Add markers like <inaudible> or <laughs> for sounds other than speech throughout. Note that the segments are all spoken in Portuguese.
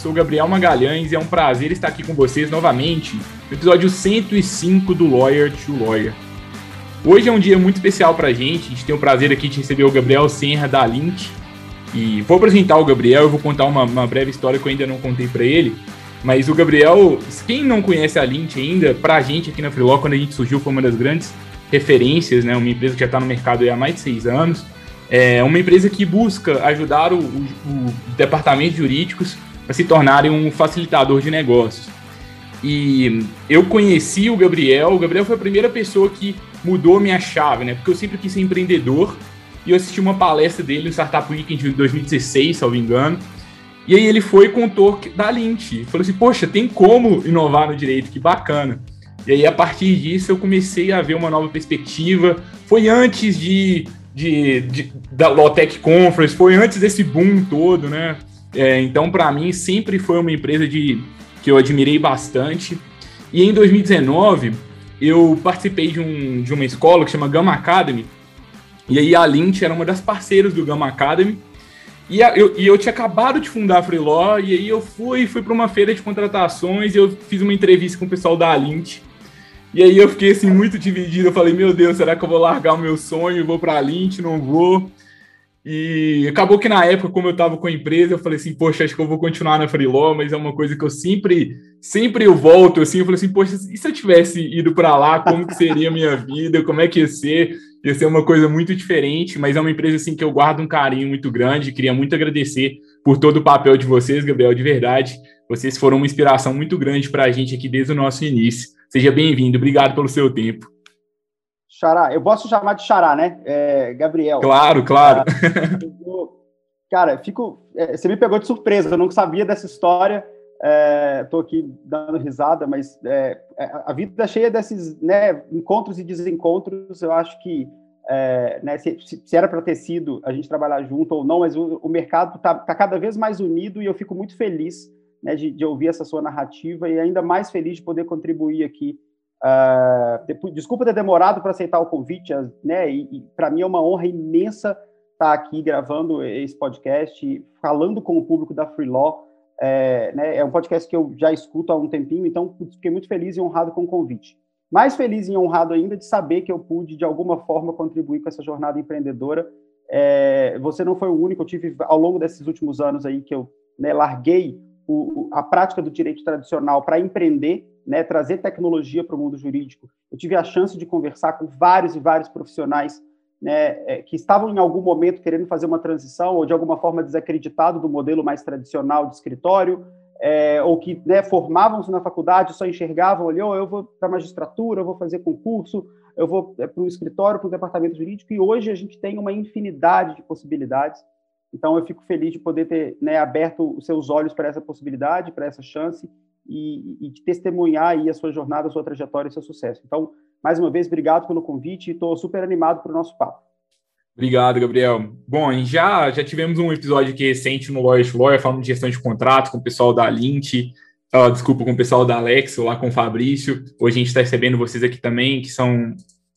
sou Gabriel Magalhães e é um prazer estar aqui com vocês novamente no episódio 105 do Lawyer to Lawyer. Hoje é um dia muito especial para a gente, a gente tem o prazer aqui de receber o Gabriel Senra da Lint. E vou apresentar o Gabriel, eu vou contar uma, uma breve história que eu ainda não contei para ele. Mas o Gabriel, quem não conhece a Lint ainda, para a gente aqui na Freeló, quando a gente surgiu, foi uma das grandes referências, né? Uma empresa que já está no mercado há mais de seis anos. É uma empresa que busca ajudar o, o departamento jurídicos a se tornarem um facilitador de negócios. E eu conheci o Gabriel, o Gabriel foi a primeira pessoa que mudou minha chave, né? Porque eu sempre quis ser empreendedor e eu assisti uma palestra dele no Startup Weekend de 2016, se não me engano. E aí ele foi e contou da Lint. Falou assim, poxa, tem como inovar no direito, que bacana. E aí, a partir disso, eu comecei a ver uma nova perspectiva. Foi antes de, de, de da Lotec Conference, foi antes desse boom todo, né? É, então, para mim, sempre foi uma empresa de, que eu admirei bastante. E em 2019, eu participei de, um, de uma escola que chama Gama Academy. E aí a Lint era uma das parceiras do Gama Academy. E, eu, e eu tinha acabado de fundar a Freeló, e aí eu fui, fui para uma feira de contratações e eu fiz uma entrevista com o pessoal da Lint. E aí eu fiquei assim muito dividido. Eu falei, meu Deus, será que eu vou largar o meu sonho? Vou para a Lint? Não vou? E acabou que na época, como eu estava com a empresa, eu falei assim, poxa, acho que eu vou continuar na Freeló, mas é uma coisa que eu sempre, sempre eu volto assim, eu falei assim, poxa, e se eu tivesse ido para lá, como que seria a minha vida? Como é que ia ser? Ia ser uma coisa muito diferente, mas é uma empresa assim que eu guardo um carinho muito grande. Queria muito agradecer por todo o papel de vocês, Gabriel, de verdade. Vocês foram uma inspiração muito grande para a gente aqui desde o nosso início. Seja bem-vindo, obrigado pelo seu tempo. Xará, eu posso chamar de Xará, né? É, Gabriel. Claro, claro. Cara, fico. É, você me pegou de surpresa, eu não sabia dessa história. Estou é, aqui dando risada, mas é, é, a vida é cheia desses né, encontros e desencontros. Eu acho que é, né, se, se, era para ter sido a gente trabalhar junto ou não, mas o, o mercado está tá cada vez mais unido e eu fico muito feliz né, de, de, ouvir essa sua narrativa e ainda mais feliz de poder contribuir aqui. Uh, desculpa ter demorado para aceitar o convite, né? E, e para mim é uma honra imensa estar aqui gravando esse podcast, falando com o público da Free Law. É, né, é um podcast que eu já escuto há um tempinho, então fiquei muito feliz e honrado com o convite. Mais feliz e honrado ainda de saber que eu pude, de alguma forma, contribuir com essa jornada empreendedora. É, você não foi o único, eu tive, ao longo desses últimos anos aí, que eu né, larguei o, a prática do direito tradicional para empreender, né, trazer tecnologia para o mundo jurídico. Eu tive a chance de conversar com vários e vários profissionais né, é, que estavam em algum momento querendo fazer uma transição ou de alguma forma desacreditado do modelo mais tradicional de escritório, é, ou que né, formavam-se na faculdade, só enxergavam ali, oh, eu vou para magistratura, eu vou fazer concurso, eu vou é, para o escritório, para o departamento jurídico, e hoje a gente tem uma infinidade de possibilidades então, eu fico feliz de poder ter né, aberto os seus olhos para essa possibilidade, para essa chance e, e de testemunhar aí a sua jornada, a sua trajetória e seu sucesso. Então, mais uma vez, obrigado pelo convite e estou super animado para o nosso papo. Obrigado, Gabriel. Bom, já, já tivemos um episódio aqui recente no Lawyers Lawyer, falando de gestão de contratos com o pessoal da Lint, uh, desculpa, com o pessoal da Alexo, lá com o Fabrício. Hoje a gente está recebendo vocês aqui também, que são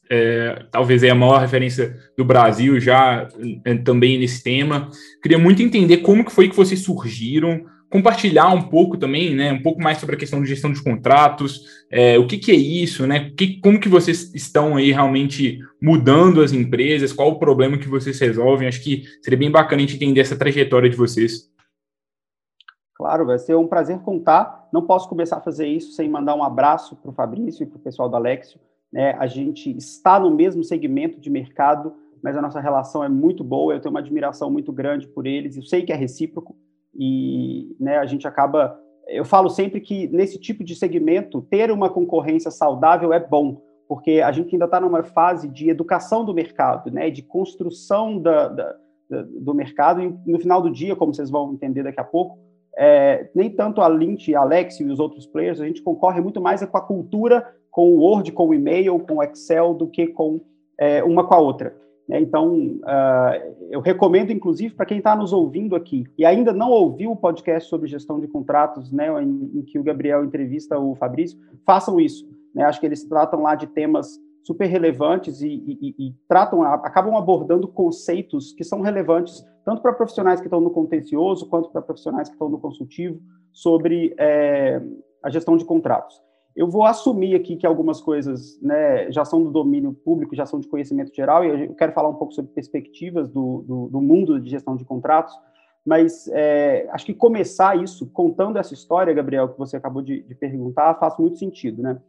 é, talvez é a maior referência do Brasil já é, também nesse tema. Queria muito entender como que foi que vocês surgiram, compartilhar um pouco também, né, um pouco mais sobre a questão de gestão de contratos, é, o que, que, é isso, né, que, como que vocês estão aí realmente mudando as empresas, qual o problema que vocês resolvem, acho que seria bem bacana a gente entender essa trajetória de vocês. Claro, vai ser um prazer contar, não posso começar a fazer isso sem mandar um abraço para o Fabrício e para o pessoal do Alexio, né? A gente está no mesmo segmento de mercado, mas a nossa relação é muito boa. Eu tenho uma admiração muito grande por eles. Eu sei que é recíproco e né, a gente acaba. Eu falo sempre que nesse tipo de segmento ter uma concorrência saudável é bom, porque a gente ainda está numa fase de educação do mercado, né, de construção da, da, do mercado. E no final do dia, como vocês vão entender daqui a pouco, é, nem tanto a Lynch, a Alex e os outros players, a gente concorre muito mais com a cultura, com o Word, com o e-mail, com o Excel, do que com é, uma com a outra. Né? Então, uh, eu recomendo, inclusive, para quem está nos ouvindo aqui e ainda não ouviu o podcast sobre gestão de contratos, né, em, em que o Gabriel entrevista o Fabrício, façam isso. Né? Acho que eles tratam lá de temas super relevantes e, e, e, tratam, acabam abordando conceitos que são relevantes tanto para profissionais que estão no contencioso quanto para profissionais que estão no consultivo sobre é, a gestão de contratos. Eu vou assumir aqui que algumas coisas né, já são do domínio público, já são de conhecimento geral, e eu quero falar um pouco sobre perspectivas do, do, do mundo de gestão de contratos, mas é, acho que começar isso contando essa história, Gabriel, que você acabou de, de perguntar, faz muito sentido, né?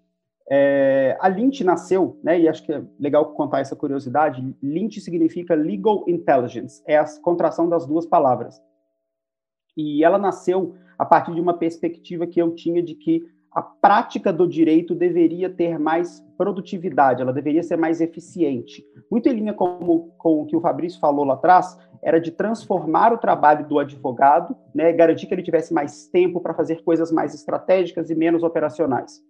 É, a Lynch nasceu, né, e acho que é legal contar essa curiosidade, Lynch significa Legal Intelligence, é a contração das duas palavras. E ela nasceu a partir de uma perspectiva que eu tinha de que a prática do direito deveria ter mais produtividade, ela deveria ser mais eficiente. Muito em linha com, com o que o Fabrício falou lá atrás, era de transformar o trabalho do advogado, né, garantir que ele tivesse mais tempo para fazer coisas mais estratégicas e menos operacionais.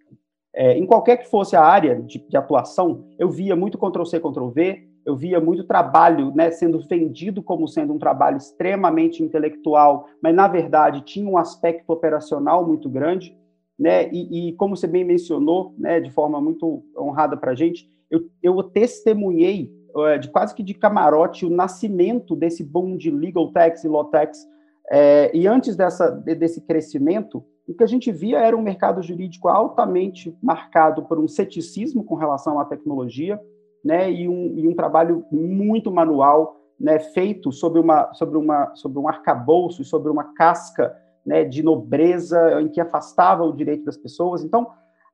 É, em qualquer que fosse a área de, de atuação, eu via muito Ctrl-C, Ctrl-V, eu via muito trabalho né, sendo vendido como sendo um trabalho extremamente intelectual, mas, na verdade, tinha um aspecto operacional muito grande. Né, e, e como você bem mencionou, né, de forma muito honrada para a gente, eu, eu testemunhei uh, de quase que de camarote o nascimento desse boom de legal tax e law tax, é, e antes dessa, desse crescimento, o que a gente via era um mercado jurídico altamente marcado por um ceticismo com relação à tecnologia, né, e um, e um trabalho muito manual, né, feito sobre uma sobre uma sobre um arcabouço e sobre uma casca, né, de nobreza em que afastava o direito das pessoas. Então,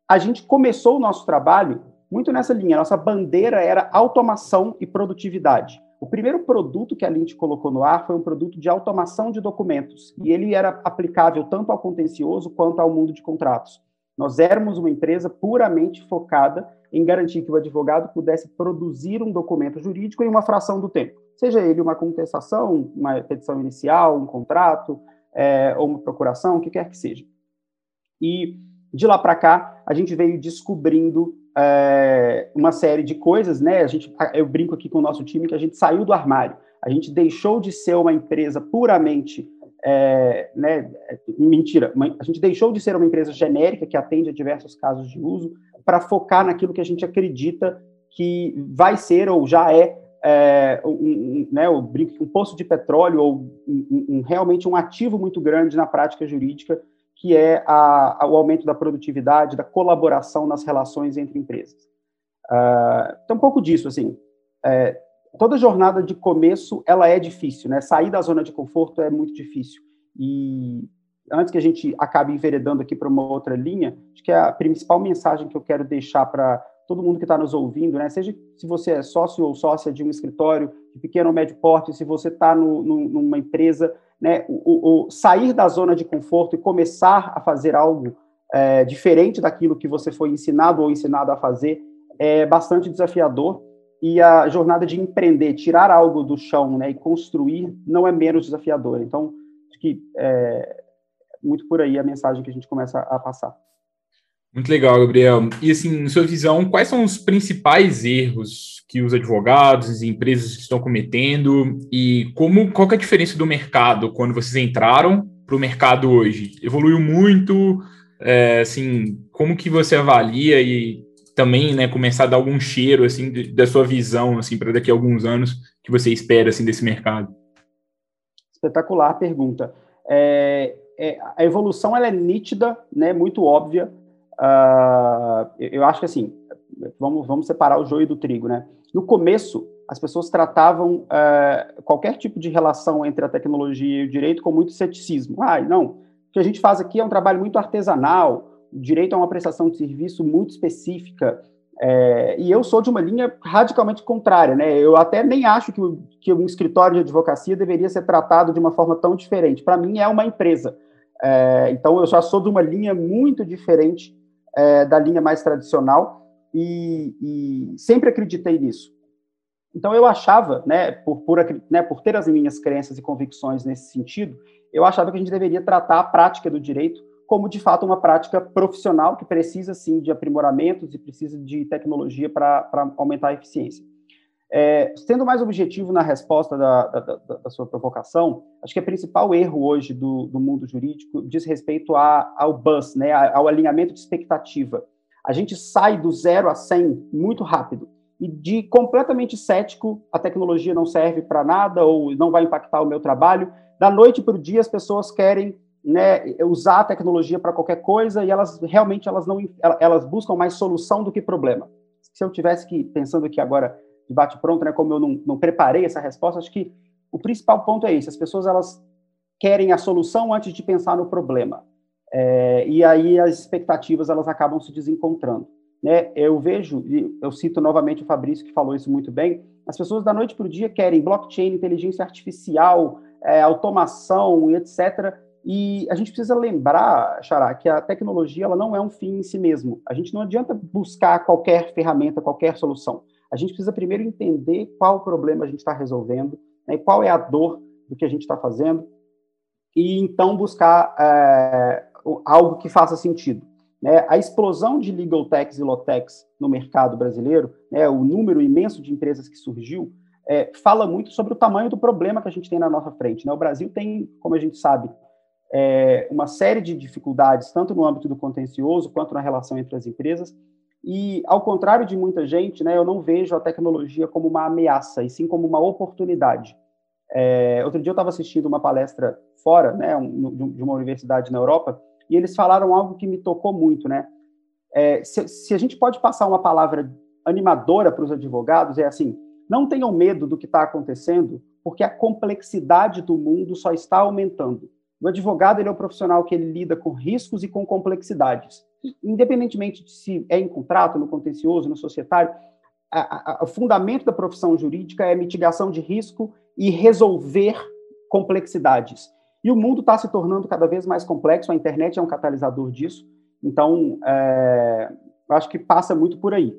a gente começou o nosso trabalho muito nessa linha. Nossa bandeira era automação e produtividade. O primeiro produto que a Lint colocou no ar foi um produto de automação de documentos, e ele era aplicável tanto ao contencioso quanto ao mundo de contratos. Nós éramos uma empresa puramente focada em garantir que o advogado pudesse produzir um documento jurídico em uma fração do tempo, seja ele uma contestação, uma petição inicial, um contrato, é, ou uma procuração, o que quer que seja. E de lá para cá, a gente veio descobrindo é, uma série de coisas, né? A gente, eu brinco aqui com o nosso time que a gente saiu do armário. A gente deixou de ser uma empresa puramente, é, né? Mentira, a gente deixou de ser uma empresa genérica que atende a diversos casos de uso para focar naquilo que a gente acredita que vai ser ou já é, é um, um, né, um poço de petróleo ou um, um, realmente um ativo muito grande na prática jurídica que é a, a, o aumento da produtividade, da colaboração nas relações entre empresas. Uh, então, um pouco disso, assim, é, toda jornada de começo, ela é difícil, né? Sair da zona de conforto é muito difícil. E antes que a gente acabe enveredando aqui para uma outra linha, acho que é a principal mensagem que eu quero deixar para todo mundo que está nos ouvindo, né? Seja se você é sócio ou sócia de um escritório de pequeno ou médio porte, se você está numa empresa né, o, o, sair da zona de conforto e começar a fazer algo é, diferente daquilo que você foi ensinado ou ensinado a fazer é bastante desafiador e a jornada de empreender, tirar algo do chão né, e construir não é menos desafiadora. Então, acho que é muito por aí a mensagem que a gente começa a passar. Muito legal, Gabriel. E assim, em sua visão, quais são os principais erros que os advogados e empresas estão cometendo e como qual é a diferença do mercado quando vocês entraram para o mercado hoje? Evoluiu muito? É, assim, como que você avalia e também, né, começar a dar algum cheiro assim de, da sua visão assim para daqui a alguns anos que você espera assim desse mercado? Espetacular pergunta. É, é, a evolução ela é nítida, né, muito óbvia Uh, eu acho que assim, vamos, vamos separar o joio do trigo, né? No começo, as pessoas tratavam uh, qualquer tipo de relação entre a tecnologia e o direito com muito ceticismo. Ah, não, o que a gente faz aqui é um trabalho muito artesanal, o direito é uma prestação de serviço muito específica, é, e eu sou de uma linha radicalmente contrária, né? Eu até nem acho que, que um escritório de advocacia deveria ser tratado de uma forma tão diferente. Para mim, é uma empresa. É, então, eu já sou de uma linha muito diferente é, da linha mais tradicional e, e, sempre acreditei nisso. Então, eu achava, né, por, por, né, por ter as minhas crenças e convicções nesse sentido, eu achava que a gente deveria tratar a prática do direito como, de fato, uma prática profissional que precisa, sim, de aprimoramentos e precisa de tecnologia para aumentar a eficiência. É, sendo mais objetivo na resposta da, da, da, sua provocação, acho que o principal erro hoje do, do mundo jurídico diz respeito a, ao bus, né, ao alinhamento de expectativa. A gente sai do zero a 100 muito rápido e de completamente cético, a tecnologia não serve para nada ou não vai impactar o meu trabalho. Da noite para o dia, as pessoas querem né, usar a tecnologia para qualquer coisa e elas realmente elas não elas buscam mais solução do que problema. Se eu tivesse que pensando aqui agora de bate pronto, né, como eu não, não preparei essa resposta, acho que o principal ponto é esse: as pessoas elas querem a solução antes de pensar no problema. É, e aí as expectativas elas acabam se desencontrando. Né? Eu vejo, eu cito novamente o Fabrício que falou isso muito bem, as pessoas da noite para o dia querem blockchain, inteligência artificial, é, automação e etc. E a gente precisa lembrar, Xará, que a tecnologia ela não é um fim em si mesmo. A gente não adianta buscar qualquer ferramenta, qualquer solução. A gente precisa primeiro entender qual o problema a gente está resolvendo, né, qual é a dor do que a gente está fazendo, e então buscar é, algo que faça sentido. Né? A explosão de legal techs e low-techs no mercado brasileiro, né, o número imenso de empresas que surgiu, é, fala muito sobre o tamanho do problema que a gente tem na nossa frente. Né? O Brasil tem, como a gente sabe, é, uma série de dificuldades, tanto no âmbito do contencioso quanto na relação entre as empresas. E, ao contrário de muita gente, né, eu não vejo a tecnologia como uma ameaça, e sim como uma oportunidade. É, outro dia eu estava assistindo uma palestra fora, né, um, de uma universidade na Europa, e eles falaram algo que me tocou muito, né? É, se, se, a gente pode passar uma palavra animadora para os advogados, é assim: não tenham medo do que está acontecendo, porque a complexidade do mundo só está aumentando. O advogado ele é um profissional que ele lida com riscos e com complexidades. Independentemente de se é em contrato, no contencioso, no societário, o fundamento da profissão jurídica é mitigação de risco e resolver complexidades. E o mundo está se tornando cada vez mais complexo, a internet é um catalisador disso. Então, é, acho que passa muito por aí.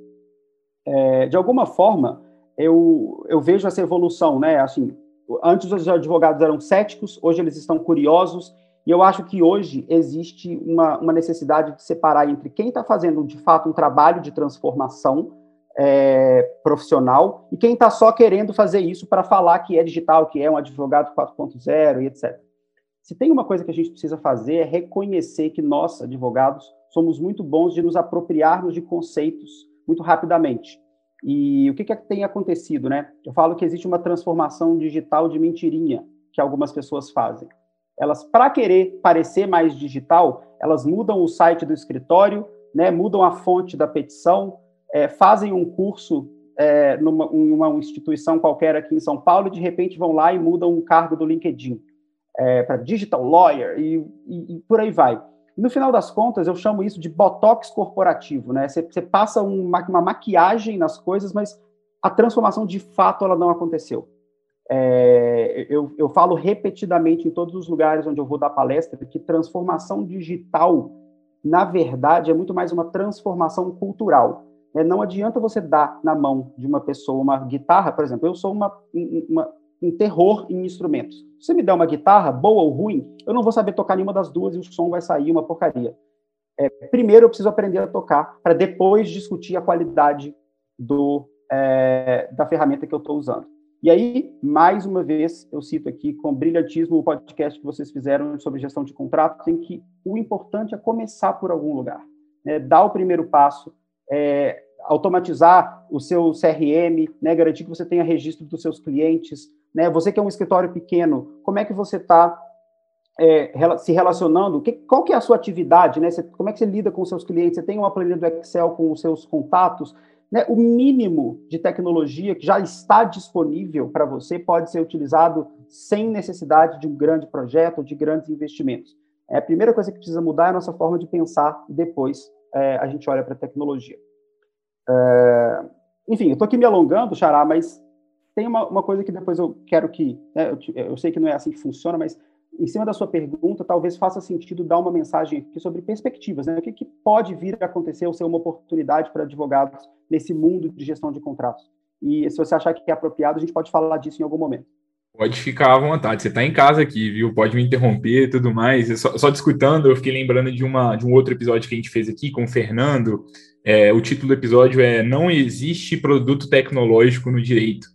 É, de alguma forma, eu, eu vejo essa evolução, né? Assim, antes os advogados eram céticos, hoje eles estão curiosos, e eu acho que hoje existe uma, uma necessidade de separar entre quem está fazendo, de fato, um trabalho de transformação é, profissional e quem está só querendo fazer isso para falar que é digital, que é um advogado 4.0 e etc. Se tem uma coisa que a gente precisa fazer é reconhecer que nós, advogados, somos muito bons de nos apropriarmos de conceitos muito rapidamente. E o que, que tem acontecido, né? Eu falo que existe uma transformação digital de mentirinha que algumas pessoas fazem. Elas, para querer parecer mais digital, elas mudam o site do escritório, né? Mudam a fonte da petição, é, fazem um curso é, numa uma instituição qualquer aqui em São Paulo e de repente vão lá e mudam um cargo do LinkedIn é, para digital lawyer e, e, e, por aí vai. No final das contas, eu chamo isso de botox corporativo, né? Você, você passa uma, uma maquiagem nas coisas, mas a transformação de fato ela não aconteceu. É, eu, eu, falo repetidamente em todos os lugares onde eu vou dar palestra que transformação digital, na verdade, é muito mais uma transformação cultural. Né? Não adianta você dar na mão de uma pessoa uma guitarra, por exemplo, eu sou uma, uma, um terror em instrumentos. Se você me der uma guitarra, boa ou ruim, eu não vou saber tocar nenhuma das duas e o som vai sair uma porcaria. É, primeiro eu preciso aprender a tocar para depois discutir a qualidade do, é, da ferramenta que eu estou usando. E aí, mais uma vez, eu cito aqui com brilhantismo o podcast que vocês fizeram sobre gestão de contratos, em que o importante é começar por algum lugar, né? dar o primeiro passo, é, automatizar o seu CRM, né? garantir que você tenha registro dos seus clientes, né? Você que é um escritório pequeno, como é que você está é, se relacionando? Que, qual que é a sua atividade? Né? Você, como é que você lida com seus clientes? Você tem uma planilha do Excel com os seus contatos? Né? O mínimo de tecnologia que já está disponível para você pode ser utilizado sem necessidade de um grande projeto, de grandes investimentos. É, a primeira coisa que precisa mudar é a nossa forma de pensar, e depois é, a gente olha para a tecnologia. É, enfim, eu estou aqui me alongando, Xará, mas tem uma, uma coisa que depois eu quero que. Né, eu, eu, sei que não é assim que funciona, mas em cima da sua pergunta, talvez faça sentido dar uma mensagem aqui sobre perspectivas, né? O que, que pode vir a acontecer ou ser uma oportunidade para advogados nesse mundo de gestão de contratos? E se você achar que é apropriado, a gente pode falar disso em algum momento. Pode ficar à vontade. Você está em casa aqui, viu? Pode me interromper e tudo mais. Só, só discutando, eu fiquei lembrando de, uma, de um outro episódio que a gente fez aqui com o Fernando. É, o título do episódio é Não existe produto tecnológico no direito.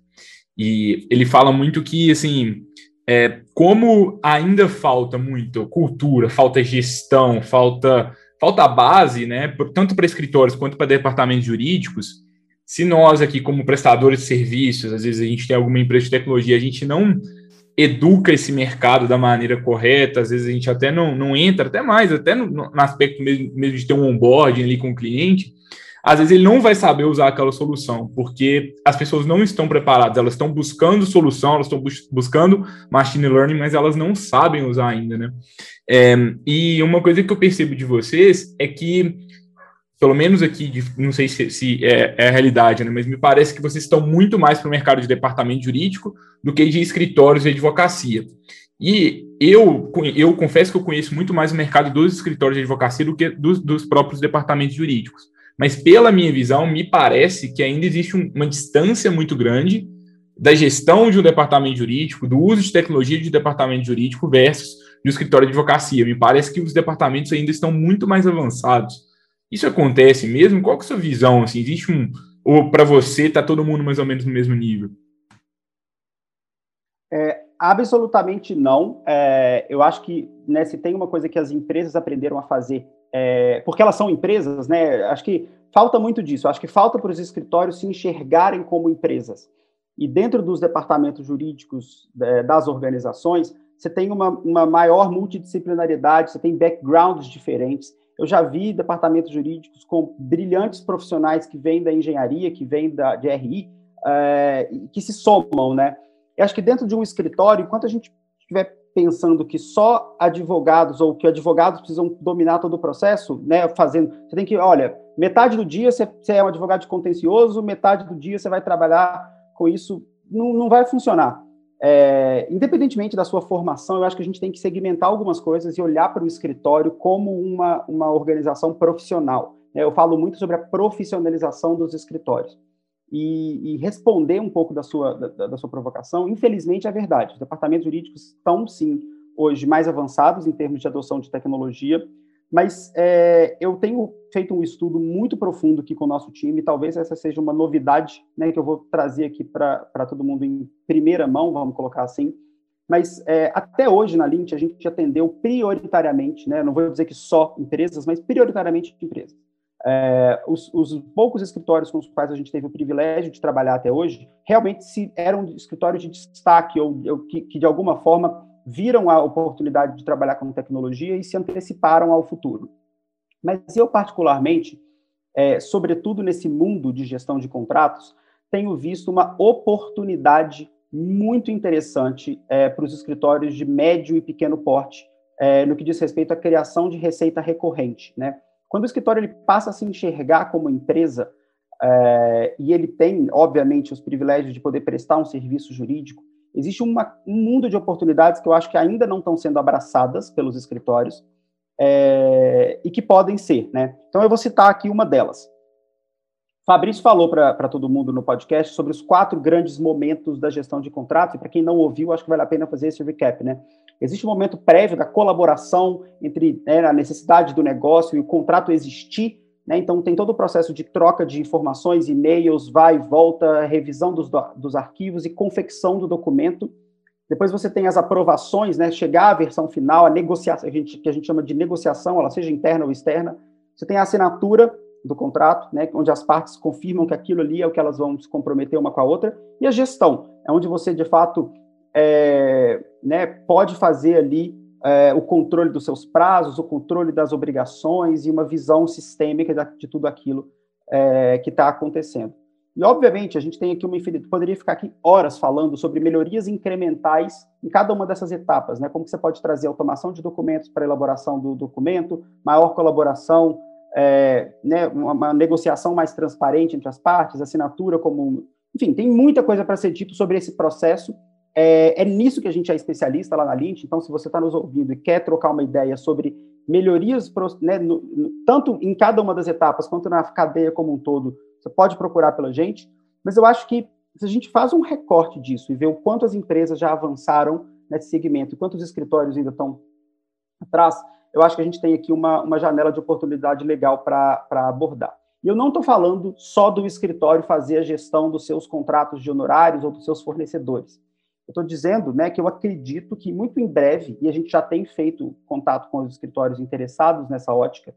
E ele fala muito que, assim, é, como ainda falta muito cultura, falta gestão, falta, falta base, né? Tanto para escritórios quanto para departamentos jurídicos se nós aqui, como prestadores de serviços, às vezes a gente tem alguma empresa de tecnologia, a gente não educa esse mercado da maneira correta, às vezes a gente até não, não entra, até mais, até no, no aspecto mesmo, mesmo de ter um onboarding ali com o cliente, às vezes ele não vai saber usar aquela solução, porque as pessoas não estão preparadas, elas estão buscando solução, elas estão bus buscando machine learning, mas elas não sabem usar ainda, né? É, e uma coisa que eu percebo de vocês é que pelo menos aqui, não sei se, se é, é, a realidade, né, mas me parece que vocês estão muito mais para o mercado de departamento jurídico do que de escritórios de advocacia. E eu, eu confesso que eu conheço muito mais o mercado dos escritórios de advocacia do que dos, dos próprios departamentos jurídicos. Mas, pela minha visão, me parece que ainda existe um, uma distância muito grande da gestão de um departamento jurídico, do uso de tecnologia de departamento jurídico versus do escritório de advocacia. Me parece que os departamentos ainda estão muito mais avançados isso acontece mesmo? Qual que é a sua visão? Assim, existe um. Ou para você está todo mundo mais ou menos no mesmo nível? É, absolutamente não. É, eu acho que né, se tem uma coisa que as empresas aprenderam a fazer, é, porque elas são empresas, né? Acho que falta muito disso. Acho que falta para os escritórios se enxergarem como empresas. E dentro dos departamentos jurídicos é, das organizações, você tem uma, uma maior multidisciplinaridade, você tem backgrounds diferentes. Eu já vi departamentos jurídicos com brilhantes profissionais que vêm da engenharia, que vêm da, de RI, é, que se somam, né? Eu acho que dentro de um escritório, enquanto a gente estiver pensando que só advogados ou que advogados precisam dominar todo o processo, né, fazendo, você tem que, olha, metade do dia você, você é um advogado de contencioso, metade do dia você vai trabalhar com isso, não, não vai funcionar. É, independentemente da sua formação, eu acho que a gente tem que segmentar algumas coisas e olhar para o escritório como uma, uma organização profissional. Eu falo muito sobre a profissionalização dos escritórios. E, e responder um pouco da sua, da, da, sua provocação, infelizmente é verdade. Os departamentos jurídicos estão, sim, hoje mais avançados em termos de adoção de tecnologia, mas é, eu tenho feito um estudo muito profundo aqui com o nosso time, talvez essa seja uma novidade né, que eu vou trazer aqui para todo mundo em primeira mão, vamos colocar assim. Mas é, até hoje na Lint a gente atendeu prioritariamente, né, não vou dizer que só empresas, mas prioritariamente empresas. É, os, os, poucos escritórios com os quais a gente teve o privilégio de trabalhar até hoje, realmente se eram escritórios de destaque ou, ou que, que de alguma forma viram a oportunidade de trabalhar com tecnologia e se anteciparam ao futuro. Mas eu, particularmente, é, sobretudo nesse mundo de gestão de contratos, tenho visto uma oportunidade muito interessante é, para os escritórios de médio e pequeno porte, é, no que diz respeito à criação de receita recorrente. Né? Quando o escritório ele passa a se enxergar como empresa, é, e ele tem, obviamente, os privilégios de poder prestar um serviço jurídico, existe uma, um mundo de oportunidades que eu acho que ainda não estão sendo abraçadas pelos escritórios é, e que podem ser, né? Então eu vou citar aqui uma delas. Fabrício falou para todo mundo no podcast sobre os quatro grandes momentos da gestão de contratos, e para quem não ouviu, acho que vale a pena fazer esse recap, né? Existe um momento prévio da colaboração entre né, a necessidade do negócio e o contrato existir, né? Então, tem todo o processo de troca de informações, e-mails, vai e volta, revisão dos, dos arquivos e confecção do documento. Depois você tem as aprovações, né? chegar à versão final, a negociação, a gente, que a gente chama de negociação, ela seja interna ou externa. Você tem a assinatura do contrato, né? onde as partes confirmam que aquilo ali é o que elas vão se comprometer uma com a outra. E a gestão, é onde você, de fato, é, né, pode fazer ali é, o controle dos seus prazos, o controle das obrigações e uma visão sistêmica de tudo aquilo é, que está acontecendo. E, obviamente, a gente tem aqui uma infinidade, poderia ficar aqui horas falando sobre melhorias incrementais em cada uma dessas etapas, né? Como que você pode trazer automação de documentos para elaboração do documento, maior colaboração, é, né, uma, negociação mais transparente entre as partes, assinatura como... Enfim, tem muita coisa para ser dito sobre esse processo. É, é, nisso que a gente é especialista lá na Lint, então se você está nos ouvindo e quer trocar uma ideia sobre melhorias, né, no, no, tanto em cada uma das etapas quanto na cadeia como um todo, você pode procurar pela gente, mas eu acho que se a gente faz um recorte disso e vê o quanto as empresas já avançaram nesse segmento e quantos escritórios ainda estão atrás, eu acho que a gente tem aqui uma, uma janela de oportunidade legal para abordar. E eu não estou falando só do escritório fazer a gestão dos seus contratos de honorários ou dos seus fornecedores. Eu estou dizendo né, que eu acredito que muito em breve, e a gente já tem feito contato com os escritórios interessados nessa ótica,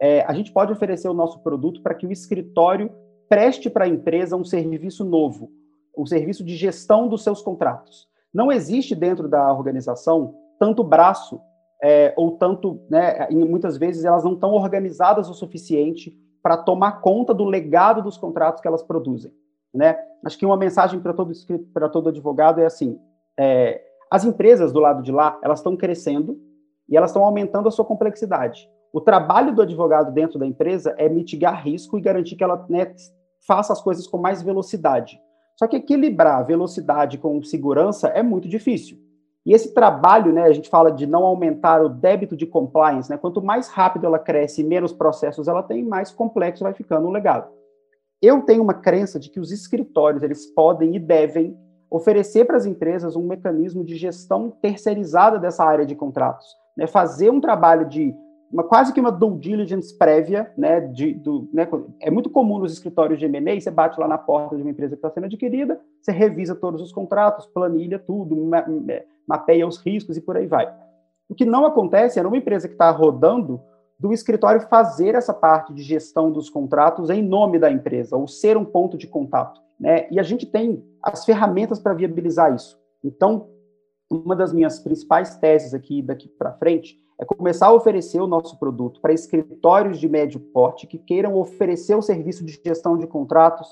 é, a gente pode oferecer o nosso produto para que o escritório preste para a empresa um serviço novo, um serviço de gestão dos seus contratos. Não existe dentro da organização tanto braço é, ou tanto, né, muitas vezes elas não estão organizadas o suficiente para tomar conta do legado dos contratos que elas produzem, né? Acho que uma mensagem para todo para todo advogado é assim: é, as empresas do lado de lá elas estão crescendo e elas estão aumentando a sua complexidade. O trabalho do advogado dentro da empresa é mitigar risco e garantir que ela né, faça as coisas com mais velocidade. Só que equilibrar velocidade com segurança é muito difícil. E esse trabalho, né, a gente fala de não aumentar o débito de compliance, né? Quanto mais rápido ela cresce menos processos ela tem, mais complexo vai ficando o legado. Eu tenho uma crença de que os escritórios eles podem e devem oferecer para as empresas um mecanismo de gestão terceirizada dessa área de contratos, né? Fazer um trabalho de uma, quase que uma due diligence prévia, né, de, do, né, é muito comum nos escritórios de M&A, você bate lá na porta de uma empresa que está sendo adquirida, você revisa todos os contratos, planilha tudo, ma, mapeia os riscos e por aí vai. O que não acontece é numa empresa que está rodando, do escritório fazer essa parte de gestão dos contratos em nome da empresa, ou ser um ponto de contato. Né? E a gente tem as ferramentas para viabilizar isso. Então, uma das minhas principais teses aqui daqui para frente é começar a oferecer o nosso produto para escritórios de médio porte que queiram oferecer o serviço de gestão de contratos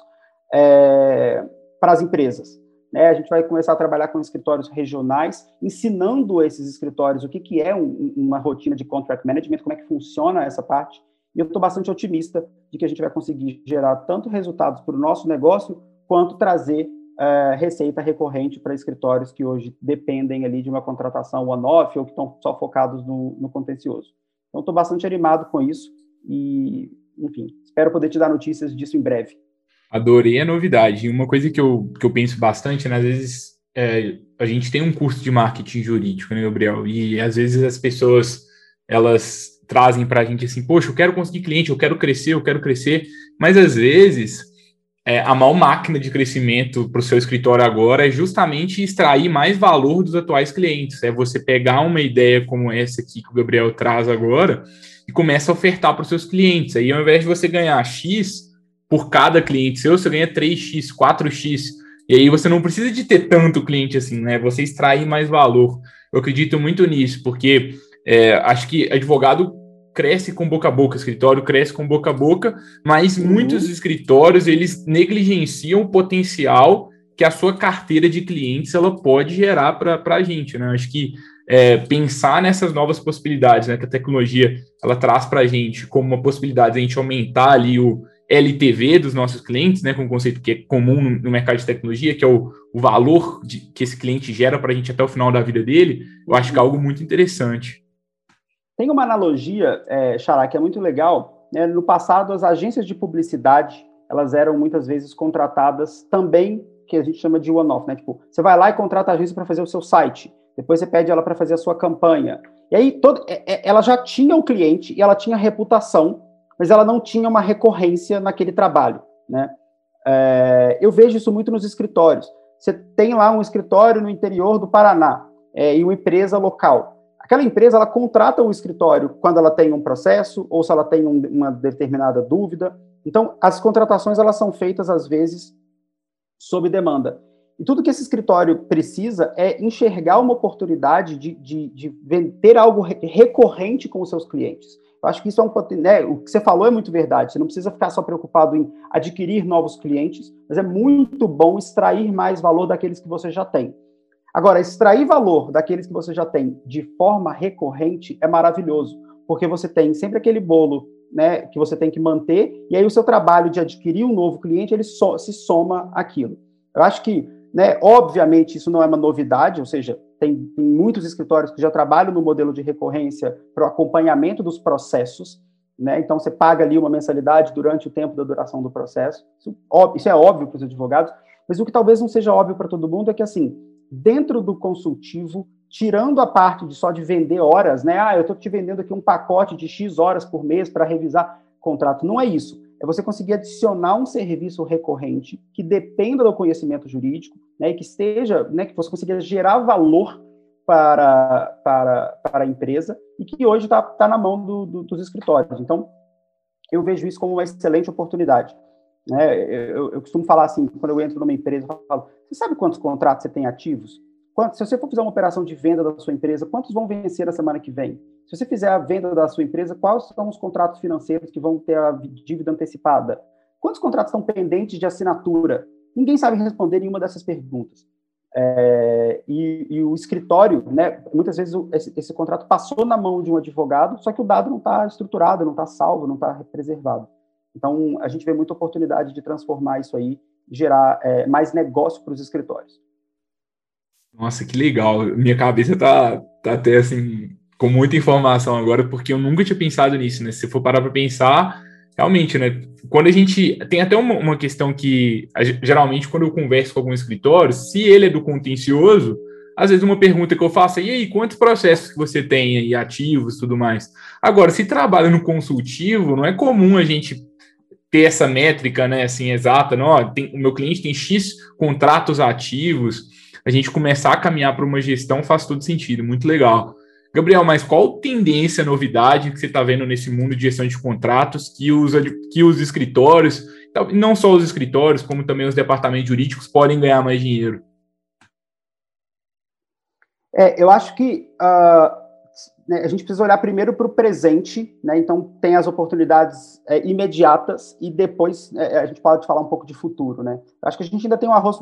é, para as empresas. Né? A gente vai começar a trabalhar com escritórios regionais, ensinando esses escritórios o que, que é um, uma rotina de contract management, como é que funciona essa parte. E eu estou bastante otimista de que a gente vai conseguir gerar tanto resultados para o nosso negócio, quanto trazer uh, receita recorrente para escritórios que hoje dependem ali de uma contratação one-off ou que estão só focados no, no contencioso. Então, estou bastante animado com isso e, enfim, espero poder te dar notícias disso em breve. Adorei a novidade. Uma coisa que eu, que eu penso bastante, né, às vezes é, a gente tem um curso de marketing jurídico, né, Gabriel? E às vezes as pessoas elas trazem para a gente assim, poxa, eu quero conseguir cliente, eu quero crescer, eu quero crescer, mas às vezes é, a maior máquina de crescimento para o seu escritório agora é justamente extrair mais valor dos atuais clientes. É você pegar uma ideia como essa aqui que o Gabriel traz agora e começa a ofertar para os seus clientes. Aí, ao invés de você ganhar X por cada cliente seu, você ganha 3X, 4X. E aí você não precisa de ter tanto cliente assim, né? Você extrair mais valor. Eu acredito muito nisso, porque é, acho que advogado cresce com boca a boca, escritório cresce com boca a boca, mas uhum. muitos escritórios eles negligenciam o potencial que a sua carteira de clientes ela pode gerar para a gente, né? Acho que é, pensar nessas novas possibilidades, né, que a tecnologia ela traz para a gente como uma possibilidade de a gente aumentar ali o LTV dos nossos clientes, né, com um conceito que é comum no, no mercado de tecnologia, que é o, o valor de, que esse cliente gera para a gente até o final da vida dele, eu acho que é algo muito interessante. Tem uma analogia, é, Xará, que é muito legal. Né? No passado, as agências de publicidade, elas eram muitas vezes contratadas também, que a gente chama de one-off, né? Tipo, você vai lá e contrata a agência para fazer o seu site, depois você pede ela para fazer a sua campanha. E aí, todo, é, é, ela já tinha o cliente e ela tinha reputação, mas ela não tinha uma recorrência naquele trabalho, né? É, eu vejo isso muito nos escritórios. Você tem lá um escritório no interior do Paraná é, e uma empresa local. Aquela empresa, ela contrata o escritório quando ela tem um processo ou se ela tem um, uma determinada dúvida. Então, as contratações, elas são feitas, às vezes, sob demanda. E tudo que esse escritório precisa é enxergar uma oportunidade de, de, de ter algo recorrente com os seus clientes. Eu acho que isso é um né, o que você falou é muito verdade. Você não precisa ficar só preocupado em adquirir novos clientes, mas é muito bom extrair mais valor daqueles que você já tem. Agora, extrair valor daqueles que você já tem de forma recorrente é maravilhoso, porque você tem sempre aquele bolo né, que você tem que manter, e aí o seu trabalho de adquirir um novo cliente, ele so, se soma aquilo. Eu acho que, né, obviamente, isso não é uma novidade, ou seja, tem, tem muitos escritórios que já trabalham no modelo de recorrência para o acompanhamento dos processos, né, então você paga ali uma mensalidade durante o tempo da duração do processo, isso, isso é óbvio para os advogados, Mas o que talvez não seja óbvio para todo mundo é que, assim, dentro do consultivo, tirando a parte de só de vender horas, né? Ah, eu estou te vendendo aqui um pacote de X horas por mês para revisar contrato. Não é isso. É você conseguir adicionar um serviço recorrente que dependa do conhecimento jurídico, né? E que esteja, né? Que você consiga gerar valor para, para, para a empresa e que hoje está tá na mão do, do, dos escritórios. Então, eu vejo isso como uma excelente oportunidade. Né? Eu, eu, costumo falar assim, quando eu entro numa empresa, eu falo, você sabe quantos contratos você tem ativos? Quanto, se você for fazer uma operação de venda da sua empresa, quantos vão vencer a semana que vem? Se você fizer a venda da sua empresa, quais são os contratos financeiros que vão ter a dívida antecipada? Quantos contratos estão pendentes de assinatura? Ninguém sabe responder nenhuma dessas perguntas. É, e, e, o escritório, né, muitas vezes o, esse, esse, contrato passou na mão de um advogado, só que o dado não está estruturado, não está salvo, não está preservado. Então, a gente vê muita oportunidade de transformar isso aí, gerar é, mais negócio para os escritórios. Nossa, que legal. Minha cabeça tá, tá até assim, com muita informação agora, porque eu nunca tinha pensado nisso, né? Se for parar para pensar, realmente, né? Quando a gente. Tem até uma, uma questão que, geralmente, quando eu converso com algum escritório, se ele é do contencioso, às vezes uma pergunta que eu faço é, e aí, quantos processos que você tem aí ativos tudo mais? Agora, se trabalha no consultivo, não é comum a gente ter essa métrica, né, assim, exata, não, tem, o meu cliente tem X contratos ativos, a gente começar a caminhar para uma gestão faz todo sentido, muito legal. Gabriel, mas qual tendência, novidade que você está vendo nesse mundo de gestão de contratos que os, que os escritórios, não só os escritórios, como também os departamentos jurídicos, podem ganhar mais dinheiro? É, eu acho que uh, né, a gente precisa olhar primeiro para o presente, né, então tem as oportunidades é, imediatas e depois é, a gente pode falar um pouco de futuro. Né? Acho que a gente ainda tem um arroz,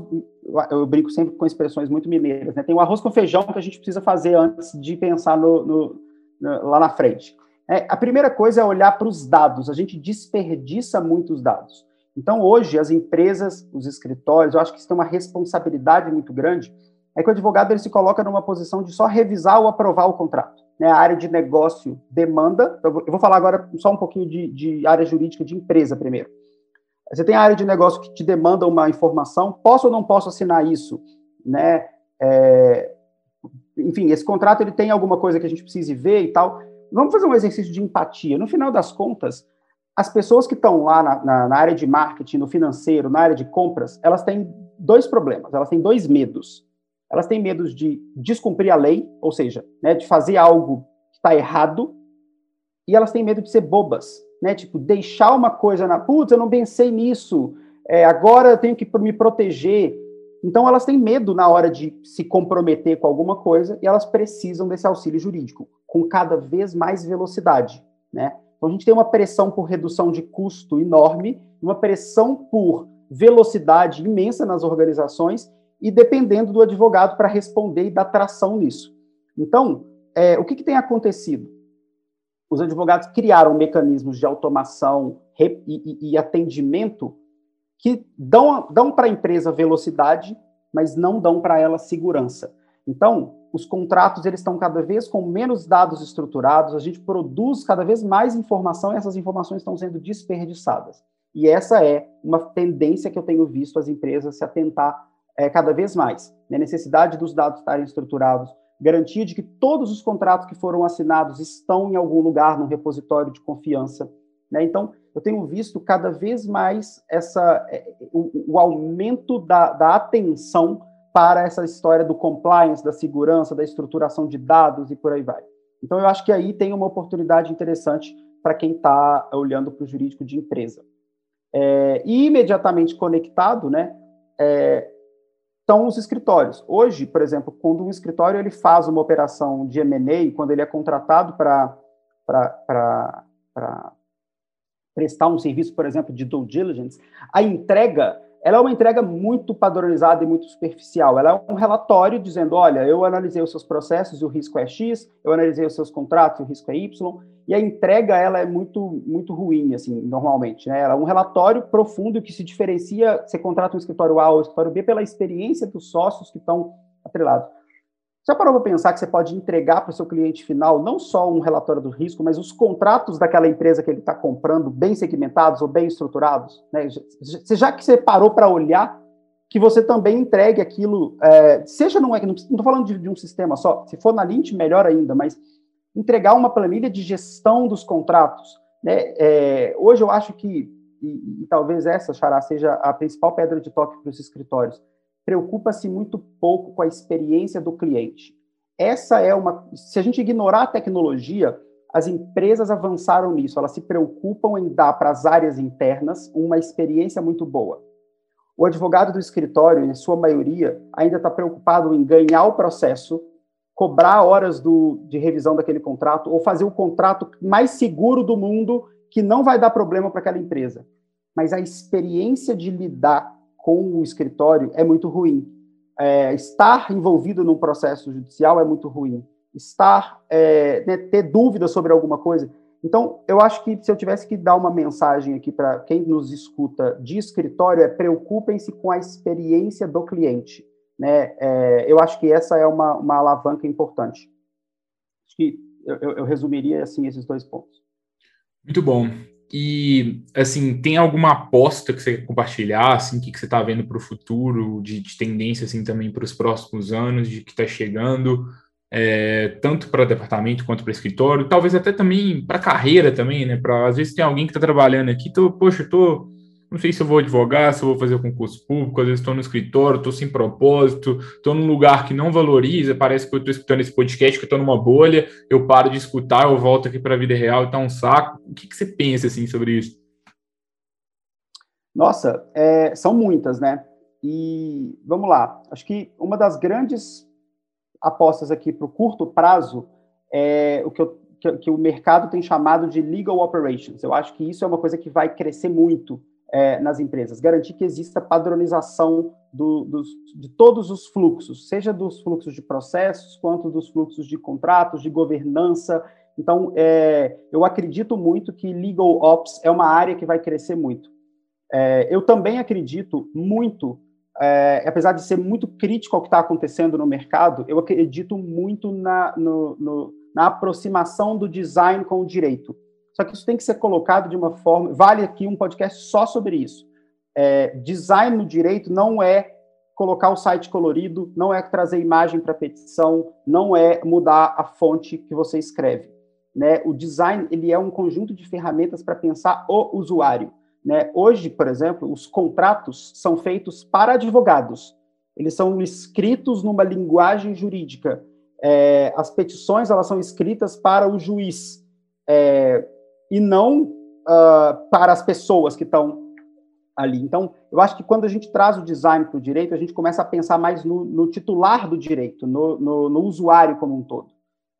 eu brinco sempre com expressões muito mineiras, né, tem um arroz com feijão que a gente precisa fazer antes de pensar no, no, no, lá na frente. É, a primeira coisa é olhar para os dados, a gente desperdiça muitos dados. Então, hoje, as empresas, os escritórios, eu acho que isso tem uma responsabilidade muito grande, é que o advogado ele se coloca numa posição de só revisar ou aprovar o contrato né, a área de negócio demanda. Eu vou falar agora só um pouquinho de, de área jurídica de empresa primeiro. Você tem a área de negócio que te demanda uma informação, posso ou não posso assinar isso? Né? É, enfim, esse contrato ele tem alguma coisa que a gente precise ver e tal. Vamos fazer um exercício de empatia. No final das contas, as pessoas que estão lá na, na, na área de marketing, no financeiro, na área de compras, elas têm dois problemas, elas têm dois medos elas têm medo de descumprir a lei, ou seja, né, de fazer algo que está errado, e elas têm medo de ser bobas, né, tipo, deixar uma coisa na, putz, eu não pensei nisso, é, agora eu tenho que me proteger. Então, elas têm medo na hora de se comprometer com alguma coisa, e elas precisam desse auxílio jurídico, com cada vez mais velocidade, né? Então, a gente tem uma pressão por redução de custo enorme, uma pressão por velocidade imensa nas organizações, e dependendo do advogado para responder e dar tração nisso. Então, é, o que, que, tem acontecido? Os advogados criaram mecanismos de automação e, e, e atendimento que dão, dão para a empresa velocidade, mas não dão para ela segurança. Então, os contratos eles estão cada vez com menos dados estruturados, a gente produz cada vez mais informação e essas informações estão sendo desperdiçadas. E essa é uma tendência que eu tenho visto as empresas se atentar é, cada vez mais. Né? Necessidade dos dados estarem estruturados, garantia de que todos os contratos que foram assinados estão em algum lugar, num repositório de confiança. Né? Então, eu tenho visto cada vez mais essa, é, o, o aumento da, da atenção para essa história do compliance, da segurança, da estruturação de dados e por aí vai. Então, eu acho que aí tem uma oportunidade interessante para quem está olhando para o jurídico de empresa. É, e imediatamente conectado, né, é, estão os escritórios. Hoje, por exemplo, quando um escritório ele faz uma operação de M&A, quando ele é contratado para prestar um serviço, por exemplo, de due diligence, a entrega ela é uma entrega muito padronizada e muito superficial. Ela é um relatório dizendo, olha, eu analisei os seus processos e o risco é X, eu analisei os seus contratos e o risco é Y, e a entrega ela é muito muito ruim, assim, normalmente. Né? Ela é um relatório profundo que se diferencia, você contrata um escritório A ou um escritório B pela experiência dos sócios que estão atrelados. Já parou para pensar que você pode entregar para o seu cliente final não só um relatório do risco, mas os contratos daquela empresa que ele está comprando bem segmentados ou bem estruturados? Né? Já que você parou para olhar que você também entregue aquilo, é, seja não é não estou falando de, de, um sistema só, se for na Lint, melhor ainda, mas entregar uma planilha de gestão dos contratos. Né? É, hoje eu acho que, e, e talvez essa, Xará, seja a principal pedra de toque para os escritórios, preocupa-se muito pouco com a experiência do cliente. Essa é uma. Se a gente ignorar a tecnologia, as empresas avançaram nisso, elas se preocupam em dar para as áreas internas uma experiência muito boa. O advogado do escritório, em sua maioria, ainda está preocupado em ganhar o processo, cobrar horas do, de revisão daquele contrato ou fazer o contrato mais seguro do mundo que não vai dar problema para aquela empresa. Mas a experiência de lidar com o escritório é muito ruim. É, estar envolvido num processo judicial é muito ruim. Estar, é, né, ter dúvidas sobre alguma coisa então, eu acho que se eu tivesse que dar uma mensagem aqui para quem nos escuta de escritório, é preocupem-se com a experiência do cliente. Né? É, eu acho que essa é uma, uma alavanca importante. Acho que eu, eu resumiria assim esses dois pontos. Muito bom. E, assim, tem alguma aposta que você quer compartilhar, assim, que, que você está vendo para o futuro, de, de, tendência, assim, também para os próximos anos, de que está chegando? é, tanto para departamento quanto para escritório, talvez até também para carreira também, né? Para às vezes tem alguém que está trabalhando aqui, tô, poxa, tô, não sei se eu vou advogar, se eu vou fazer concurso público, às vezes estou no escritório, estou sem propósito, estou num lugar que não valoriza, parece que eu estou escutando esse podcast, que eu estou numa bolha, eu paro de escutar, eu volto aqui para a vida real e tá um saco. O que, que você pensa assim sobre isso? Nossa, é, são muitas, né? E vamos lá, acho que uma das grandes apostas aqui para o curto prazo é o que, eu, que, que, o mercado tem chamado de legal operations. Eu acho que isso é uma coisa que vai crescer muito é, nas empresas. Garantir que exista padronização do, dos, de todos os fluxos, seja dos fluxos de processos, quanto dos fluxos de contratos, de governança. Então, é, eu acredito muito que legal ops é uma área que vai crescer muito. É, eu também acredito muito é, apesar de ser muito crítico ao que está acontecendo no mercado, eu acredito muito na, no, no, na aproximação do design com o direito. Só que isso tem que ser colocado de uma forma. Vale aqui um podcast só sobre isso. É, design no direito não é colocar o site colorido, não é trazer imagem para petição, não é mudar a fonte que você escreve. Né? O design ele é um conjunto de ferramentas para pensar o usuário. Né? Hoje, por exemplo, os contratos são feitos para advogados. Eles são escritos numa linguagem jurídica. É, as petições elas são escritas para o juiz é, e não uh, para as pessoas que estão ali. Então, eu acho que quando a gente traz o design para o direito, a gente começa a pensar mais no, no titular do direito, no, no, no, usuário como um todo.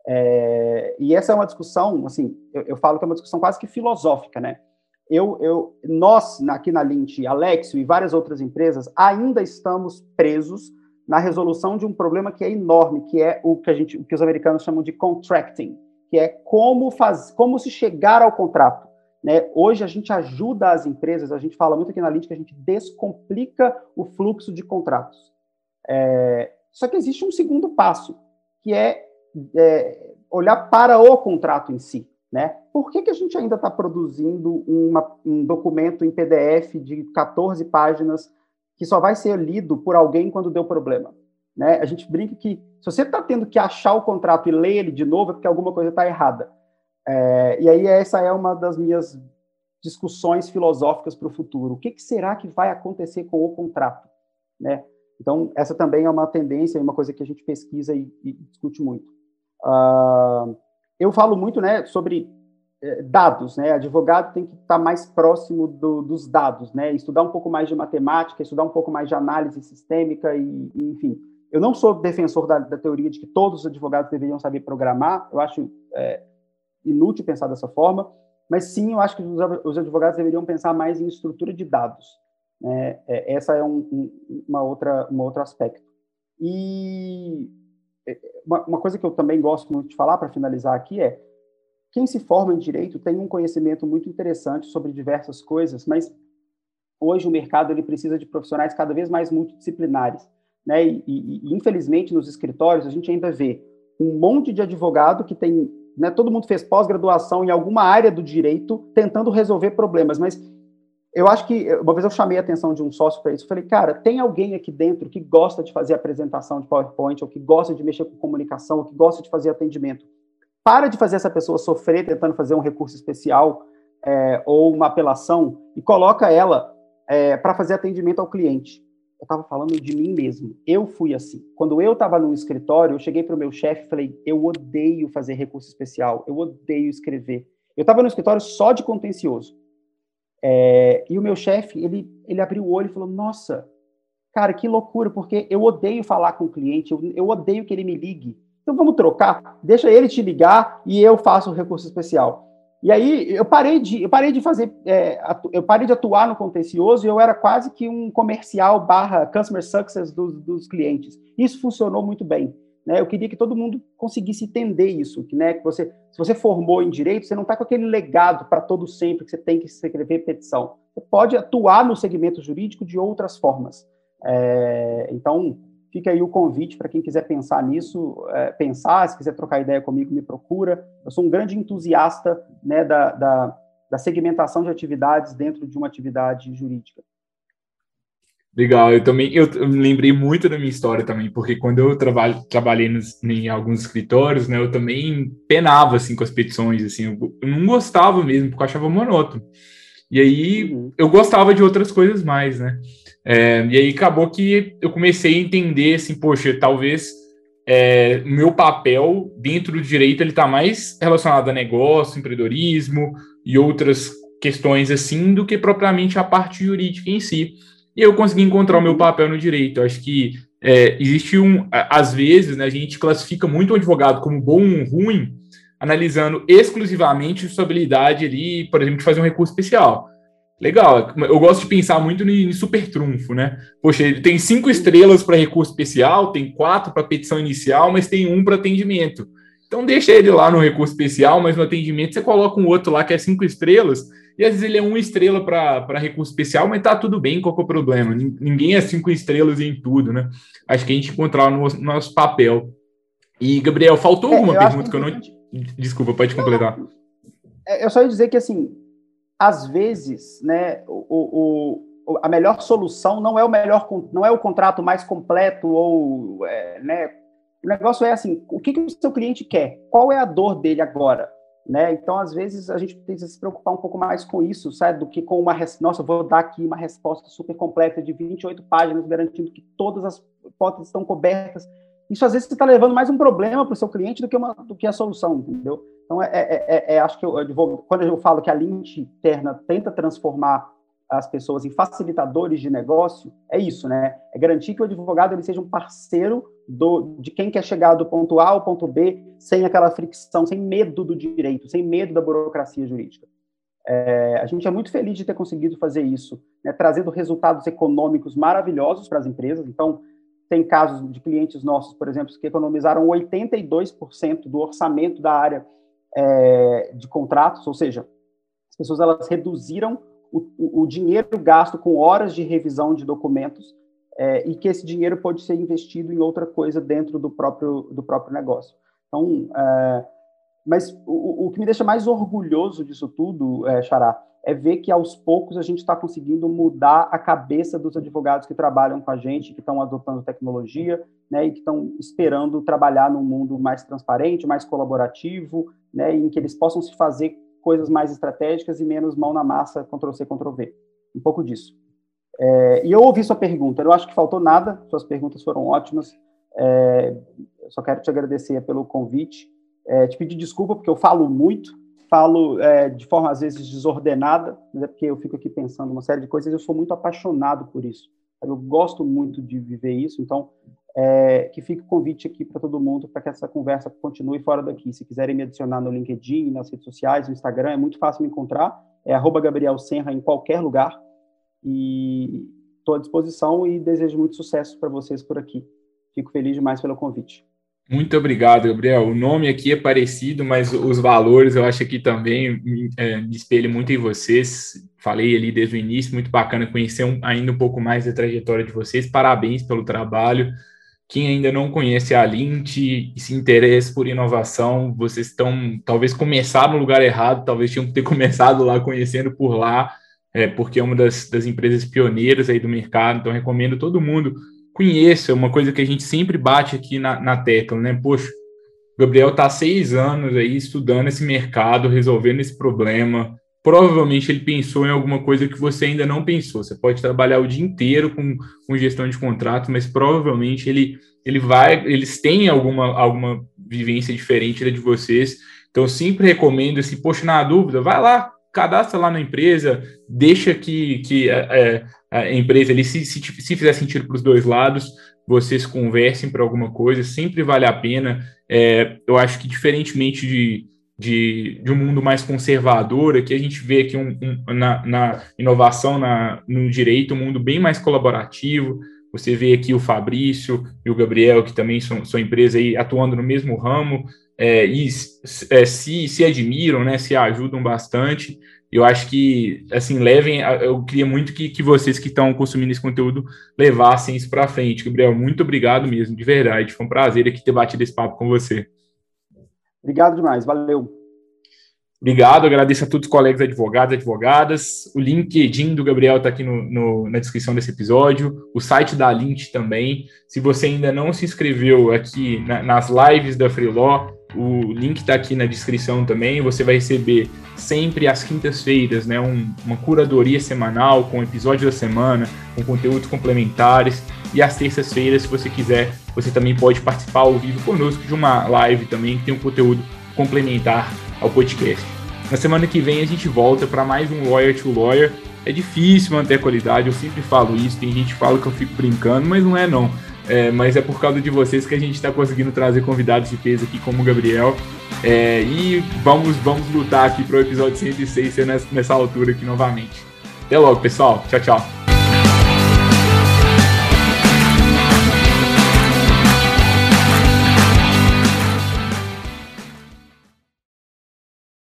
É, e essa é uma discussão, assim, eu, eu falo que é uma discussão quase que filosófica, né? eu, eu, nós, aqui na Lint, Alexio e várias outras empresas, ainda estamos presos na resolução de um problema que é enorme, que é o que, a gente, o que os americanos chamam de contracting, que é como, faz, como se chegar ao contrato. Né? Hoje a gente ajuda as empresas, a gente fala muito aqui na Lint que a gente descomplica o fluxo de contratos. É, só que existe um segundo passo, que é, é olhar para o contrato em si. Né? Por que, que a gente ainda está produzindo uma, um documento em PDF de 14 páginas que só vai ser lido por alguém quando deu problema? Né? A gente brinca que se você está tendo que achar o contrato e ler ele de novo, é porque alguma coisa está errada. É, e aí essa é uma das minhas discussões filosóficas para o futuro. O que, que, será que vai acontecer com o contrato? Né? Então, essa também é uma tendência, uma coisa que a gente pesquisa e, e discute muito. Uh, eu falo muito né, sobre é, dados, né? Advogado tem que estar mais próximo do, dos dados, né? Estudar um pouco mais de matemática, estudar um pouco mais de análise sistêmica e, e enfim. Eu não sou defensor da, da, teoria de que todos os advogados deveriam saber programar. Eu acho é, inútil pensar dessa forma, mas sim, eu acho que os, os advogados deveriam pensar mais em estrutura de dados. Né? É, essa é um, um, uma outra, um outro aspecto. E uma, uma coisa que eu também gosto muito de falar para finalizar aqui é quem se forma em direito tem um conhecimento muito interessante sobre diversas coisas, mas hoje o mercado ele precisa de profissionais cada vez mais multidisciplinares, né? E, e, infelizmente nos escritórios a gente ainda vê um monte de advogado que tem, né? Todo mundo fez pós-graduação em alguma área do direito tentando resolver problemas, mas eu acho que uma vez eu chamei a atenção de um sócio para isso. Falei, cara, tem alguém aqui dentro que gosta de fazer apresentação de PowerPoint, ou que gosta de mexer com comunicação, ou que gosta de fazer atendimento. Para de fazer essa pessoa sofrer tentando fazer um recurso especial é, ou uma apelação e coloca ela é, para fazer atendimento ao cliente. Eu estava falando de mim mesmo. Eu fui assim. Quando eu estava no escritório, eu cheguei para o meu chefe e falei: eu odeio fazer recurso especial, eu odeio escrever. Eu estava no escritório só de contencioso. É, e o meu chefe, ele, ele abriu o olho e falou: Nossa, cara, que loucura, porque eu odeio falar com o cliente, eu, eu odeio que ele me ligue. Então vamos trocar, deixa ele te ligar e eu faço o recurso especial. E aí eu parei de, eu parei de fazer, é, eu parei de atuar no contencioso e eu era quase que um comercial barra customer success dos, dos clientes. Isso funcionou muito bem. Né? Eu queria que todo mundo conseguisse entender isso, que, né, que você, se você formou em direito, você não está com aquele legado para todo sempre que você tem que escrever petição. Você pode atuar no segmento jurídico de outras formas. É, então, fica aí o convite para quem quiser pensar nisso, é, pensar, se quiser trocar ideia comigo, me procura. Eu sou um grande entusiasta né, da, da, da segmentação de atividades dentro de uma atividade jurídica. Legal, eu também eu, eu lembrei muito da minha história também, porque quando eu trabalho, trabalhei nos, em alguns escritórios, né, eu também penava assim com as petições, assim, eu, eu não gostava mesmo, porque eu achava monótono. E aí uhum. eu gostava de outras coisas mais, né? É, e aí acabou que eu comecei a entender assim, poxa, talvez é, meu papel dentro do direito ele está mais relacionado a negócio, empreendedorismo e outras questões assim do que propriamente a parte jurídica em si e eu consegui encontrar o meu papel no direito. Eu acho que é, existe um. Às vezes, né, a gente classifica muito o advogado como bom ou ruim, analisando exclusivamente sua habilidade ali, por exemplo, de fazer um recurso especial. Legal, eu gosto de pensar muito em super trunfo, né? Poxa, ele tem cinco estrelas para recurso especial, tem quatro para petição inicial, mas tem um para atendimento. Então deixa ele lá no recurso especial, mas no atendimento você coloca um outro lá que é cinco estrelas, e às vezes ele é uma estrela para recurso especial, mas tá tudo bem, qual é o problema? Ninguém é cinco estrelas em tudo, né? Acho que a gente encontrar no nosso papel. E, Gabriel, faltou é, alguma é, pergunta que, eu não. Desculpa, pode completar. É, eu só ia dizer que, assim, às vezes, né, o, o, a melhor solução não é o melhor, não é o contrato mais completo ou, é, né, o negócio é assim, o que, que o seu cliente quer? Qual é a dor dele agora? Né? Então, às vezes, a gente que se preocupar um pouco mais com isso, sabe? Do que com uma. Nossa, vou dar aqui uma resposta super completa de 28 páginas, garantindo que todas as hipóteses estão cobertas. Isso, às vezes, está levando mais um problema para o seu cliente do que, uma, do que a solução, entendeu? Então, é, é, é, é acho que eu, eu, quando eu falo que a linha interna tenta transformar as pessoas em facilitadores de negócio, é isso, né? É garantir que o advogado ele seja um parceiro do, de quem quer chegar do ponto A ao ponto B sem aquela fricção, sem medo do direito, sem medo da burocracia jurídica. É, a gente é muito feliz de ter conseguido fazer isso, né, trazendo resultados econômicos maravilhosos para as empresas. Então, tem casos de clientes nossos, por exemplo, que economizaram 82% do orçamento da área é, de contratos, ou seja, as pessoas elas reduziram o, o, dinheiro gasto com horas de revisão de documentos é, e que esse dinheiro pode ser investido em outra coisa dentro do próprio, do próprio negócio. Então, é, mas o, o, que me deixa mais orgulhoso disso tudo, é, Xará, é ver que aos poucos a gente está conseguindo mudar a cabeça dos advogados que trabalham com a gente, que estão adotando tecnologia, né, e que estão esperando trabalhar num mundo mais transparente, mais colaborativo, né, em que eles possam se fazer coisas mais estratégicas e menos mão na massa, Ctrl-C, Ctrl-V. Um pouco disso. É, e eu ouvi sua pergunta, eu acho que faltou nada, suas perguntas foram ótimas. É, só quero te agradecer pelo convite, é, te pedir desculpa porque eu falo muito, falo é, de forma às vezes desordenada, mas é porque eu fico aqui pensando uma série de coisas, eu sou muito apaixonado por isso. Eu gosto muito de viver isso, então é, que fique o convite aqui para todo mundo para que essa conversa continue fora daqui. Se quiserem me adicionar no LinkedIn, nas redes sociais, no Instagram, é muito fácil me encontrar. É arroba Gabriel Senra em qualquer lugar. E estou à disposição e desejo muito sucesso para vocês por aqui. Fico feliz demais pelo convite. Muito obrigado, Gabriel. O nome aqui é parecido, mas os valores eu acho que também é, me espelho muito em vocês. Falei ali desde o início, muito bacana conhecer um, ainda um pouco mais da trajetória de vocês. Parabéns pelo trabalho. Quem ainda não conhece a Lint e se interessa por inovação, vocês estão talvez começar no lugar errado, talvez tinham que ter <laughs> começado lá conhecendo por lá, é, porque é uma das, das empresas pioneiras aí do mercado, então recomendo todo mundo conheça, uma coisa que a gente sempre bate aqui na, na tecla, né? Poxa, Gabriel está seis anos aí estudando esse mercado, resolvendo esse problema, provavelmente ele pensou em alguma coisa que você ainda não pensou. Você pode trabalhar o dia inteiro com, com gestão de contrato, mas provavelmente ele, ele vai, eles têm alguma, alguma vivência diferente da de vocês. Então, sempre recomendo, assim, poxa, na dúvida, vai lá, cadastra lá na empresa, deixa que, que é, a empresa ali, se, se, se fizer sentido para os dois lados, vocês conversem para alguma coisa, sempre vale a pena. É, eu acho que, diferentemente de, de, de, um mundo mais conservador, aqui a gente vê aqui um, um, na, na, inovação, na, no direito, um mundo bem mais colaborativo. Você vê aqui o Fabrício e o Gabriel, que também são, são empresas aí atuando no mesmo ramo, é, e é, se, se admiram, né, se ajudam bastante. Eu acho que, assim, levem. Eu queria muito que, que vocês que estão consumindo esse conteúdo levassem isso para frente. Gabriel, muito obrigado mesmo, de verdade. Foi um prazer aqui ter batido esse papo com você. Obrigado demais, valeu. Obrigado, agradeço a todos os colegas advogados e advogadas. O LinkedIn do Gabriel está aqui no, no, na descrição desse episódio, o site da Lint também. Se você ainda não se inscreveu aqui na, nas lives da Freeló, o link está aqui na descrição também. Você vai receber sempre às quintas-feiras né, um, uma curadoria semanal com episódio da semana, com conteúdos complementares. E às terças-feiras, se você quiser, você também pode participar ao vivo conosco de uma live também que tem um conteúdo complementar ao podcast. Na semana que vem a gente volta para mais um Lawyer to Lawyer. É difícil manter a qualidade, eu sempre falo isso. Tem gente que fala que eu fico brincando, mas não é não. É, mas é por causa de vocês que a gente está conseguindo trazer convidados de peso aqui, como o Gabriel. É, e vamos, vamos lutar aqui para o episódio 106 ser nessa, nessa altura aqui novamente. Até logo, pessoal. Tchau, tchau.